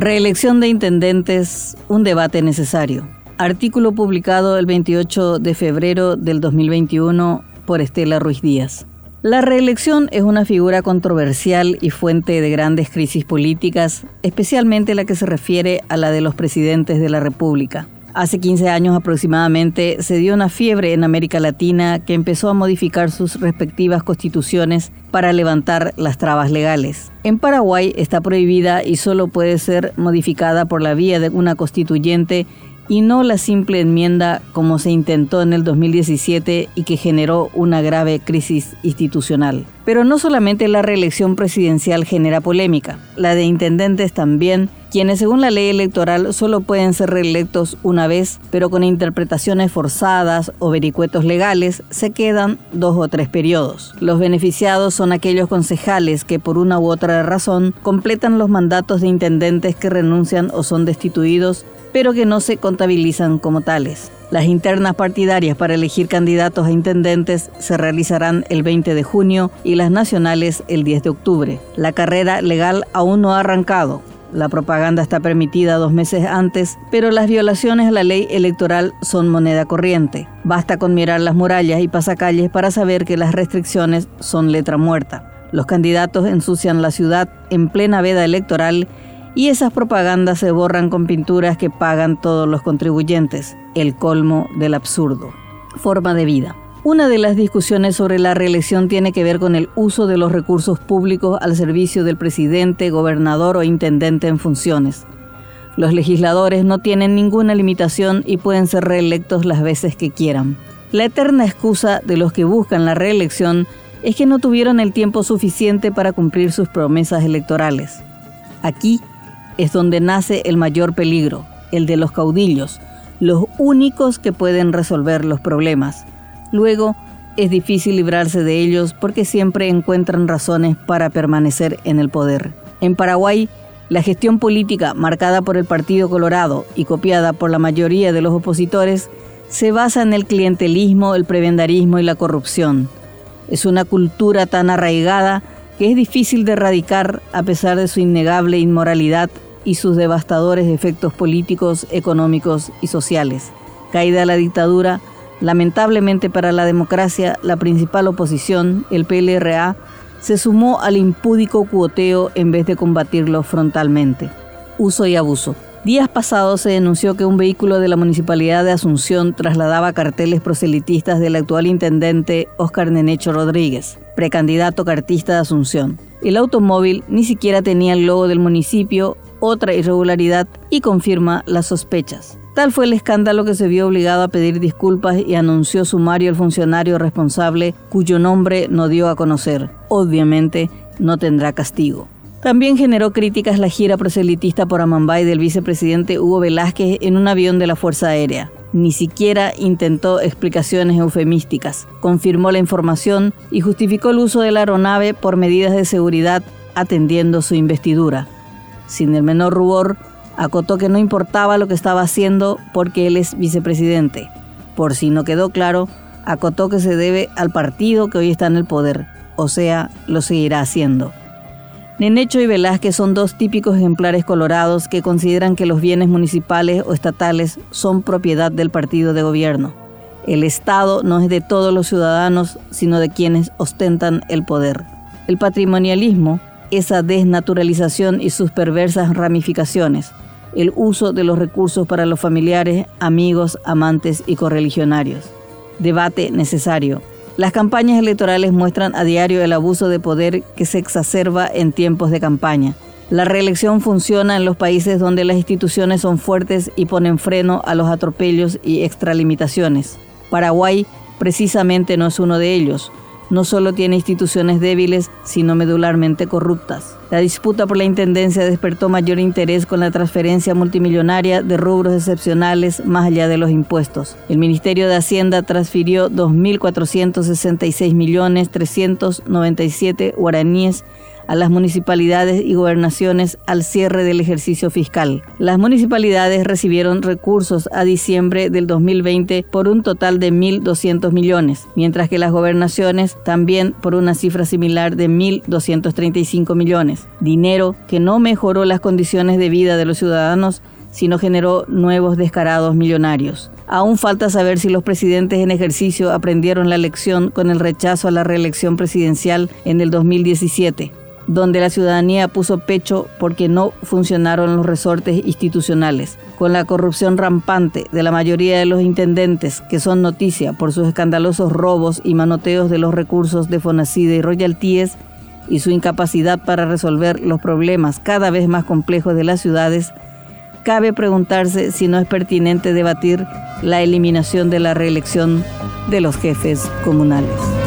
Reelección de intendentes, un debate necesario. Artículo publicado el 28 de febrero del 2021 por Estela Ruiz Díaz. La reelección es una figura controversial y fuente de grandes crisis políticas, especialmente la que se refiere a la de los presidentes de la República. Hace 15 años aproximadamente se dio una fiebre en América Latina que empezó a modificar sus respectivas constituciones para levantar las trabas legales. En Paraguay está prohibida y solo puede ser modificada por la vía de una constituyente y no la simple enmienda como se intentó en el 2017 y que generó una grave crisis institucional. Pero no solamente la reelección presidencial genera polémica, la de intendentes también, quienes según la ley electoral solo pueden ser reelectos una vez, pero con interpretaciones forzadas o vericuetos legales se quedan dos o tres periodos. Los beneficiados son aquellos concejales que por una u otra razón completan los mandatos de intendentes que renuncian o son destituidos pero que no se contabilizan como tales. Las internas partidarias para elegir candidatos a intendentes se realizarán el 20 de junio y las nacionales el 10 de octubre. La carrera legal aún no ha arrancado. La propaganda está permitida dos meses antes, pero las violaciones a la ley electoral son moneda corriente. Basta con mirar las murallas y pasacalles para saber que las restricciones son letra muerta. Los candidatos ensucian la ciudad en plena veda electoral y esas propagandas se borran con pinturas que pagan todos los contribuyentes, el colmo del absurdo. Forma de vida. Una de las discusiones sobre la reelección tiene que ver con el uso de los recursos públicos al servicio del presidente, gobernador o intendente en funciones. Los legisladores no tienen ninguna limitación y pueden ser reelectos las veces que quieran. La eterna excusa de los que buscan la reelección es que no tuvieron el tiempo suficiente para cumplir sus promesas electorales. Aquí es donde nace el mayor peligro, el de los caudillos, los únicos que pueden resolver los problemas. Luego, es difícil librarse de ellos porque siempre encuentran razones para permanecer en el poder. En Paraguay, la gestión política marcada por el Partido Colorado y copiada por la mayoría de los opositores se basa en el clientelismo, el prebendarismo y la corrupción. Es una cultura tan arraigada que es difícil de erradicar a pesar de su innegable inmoralidad y sus devastadores efectos políticos, económicos y sociales. Caída la dictadura, lamentablemente para la democracia, la principal oposición, el PLRA, se sumó al impúdico cuoteo en vez de combatirlo frontalmente. Uso y abuso. Días pasados se denunció que un vehículo de la Municipalidad de Asunción trasladaba carteles proselitistas del actual intendente Óscar Nenecho Rodríguez, precandidato cartista de Asunción. El automóvil ni siquiera tenía el logo del municipio, otra irregularidad, y confirma las sospechas. Tal fue el escándalo que se vio obligado a pedir disculpas y anunció sumario el funcionario responsable cuyo nombre no dio a conocer. Obviamente no tendrá castigo. También generó críticas la gira proselitista por Amambay del vicepresidente Hugo Velázquez en un avión de la Fuerza Aérea. Ni siquiera intentó explicaciones eufemísticas. Confirmó la información y justificó el uso de la aeronave por medidas de seguridad atendiendo su investidura. Sin el menor rubor, acotó que no importaba lo que estaba haciendo porque él es vicepresidente. Por si no quedó claro, acotó que se debe al partido que hoy está en el poder, o sea, lo seguirá haciendo. Nenecho y Velázquez son dos típicos ejemplares colorados que consideran que los bienes municipales o estatales son propiedad del partido de gobierno. El Estado no es de todos los ciudadanos, sino de quienes ostentan el poder. El patrimonialismo, esa desnaturalización y sus perversas ramificaciones, el uso de los recursos para los familiares, amigos, amantes y correligionarios. Debate necesario, las campañas electorales muestran a diario el abuso de poder que se exacerba en tiempos de campaña. La reelección funciona en los países donde las instituciones son fuertes y ponen freno a los atropellos y extralimitaciones. Paraguay precisamente no es uno de ellos no solo tiene instituciones débiles, sino medularmente corruptas. La disputa por la Intendencia despertó mayor interés con la transferencia multimillonaria de rubros excepcionales más allá de los impuestos. El Ministerio de Hacienda transfirió 2.466.397 guaraníes a las municipalidades y gobernaciones al cierre del ejercicio fiscal. Las municipalidades recibieron recursos a diciembre del 2020 por un total de 1.200 millones, mientras que las gobernaciones también por una cifra similar de 1.235 millones. Dinero que no mejoró las condiciones de vida de los ciudadanos, sino generó nuevos descarados millonarios. Aún falta saber si los presidentes en ejercicio aprendieron la lección con el rechazo a la reelección presidencial en el 2017 donde la ciudadanía puso pecho porque no funcionaron los resortes institucionales, con la corrupción rampante de la mayoría de los intendentes, que son noticia por sus escandalosos robos y manoteos de los recursos de Fonacide y royalties, y su incapacidad para resolver los problemas cada vez más complejos de las ciudades, cabe preguntarse si no es pertinente debatir la eliminación de la reelección de los jefes comunales.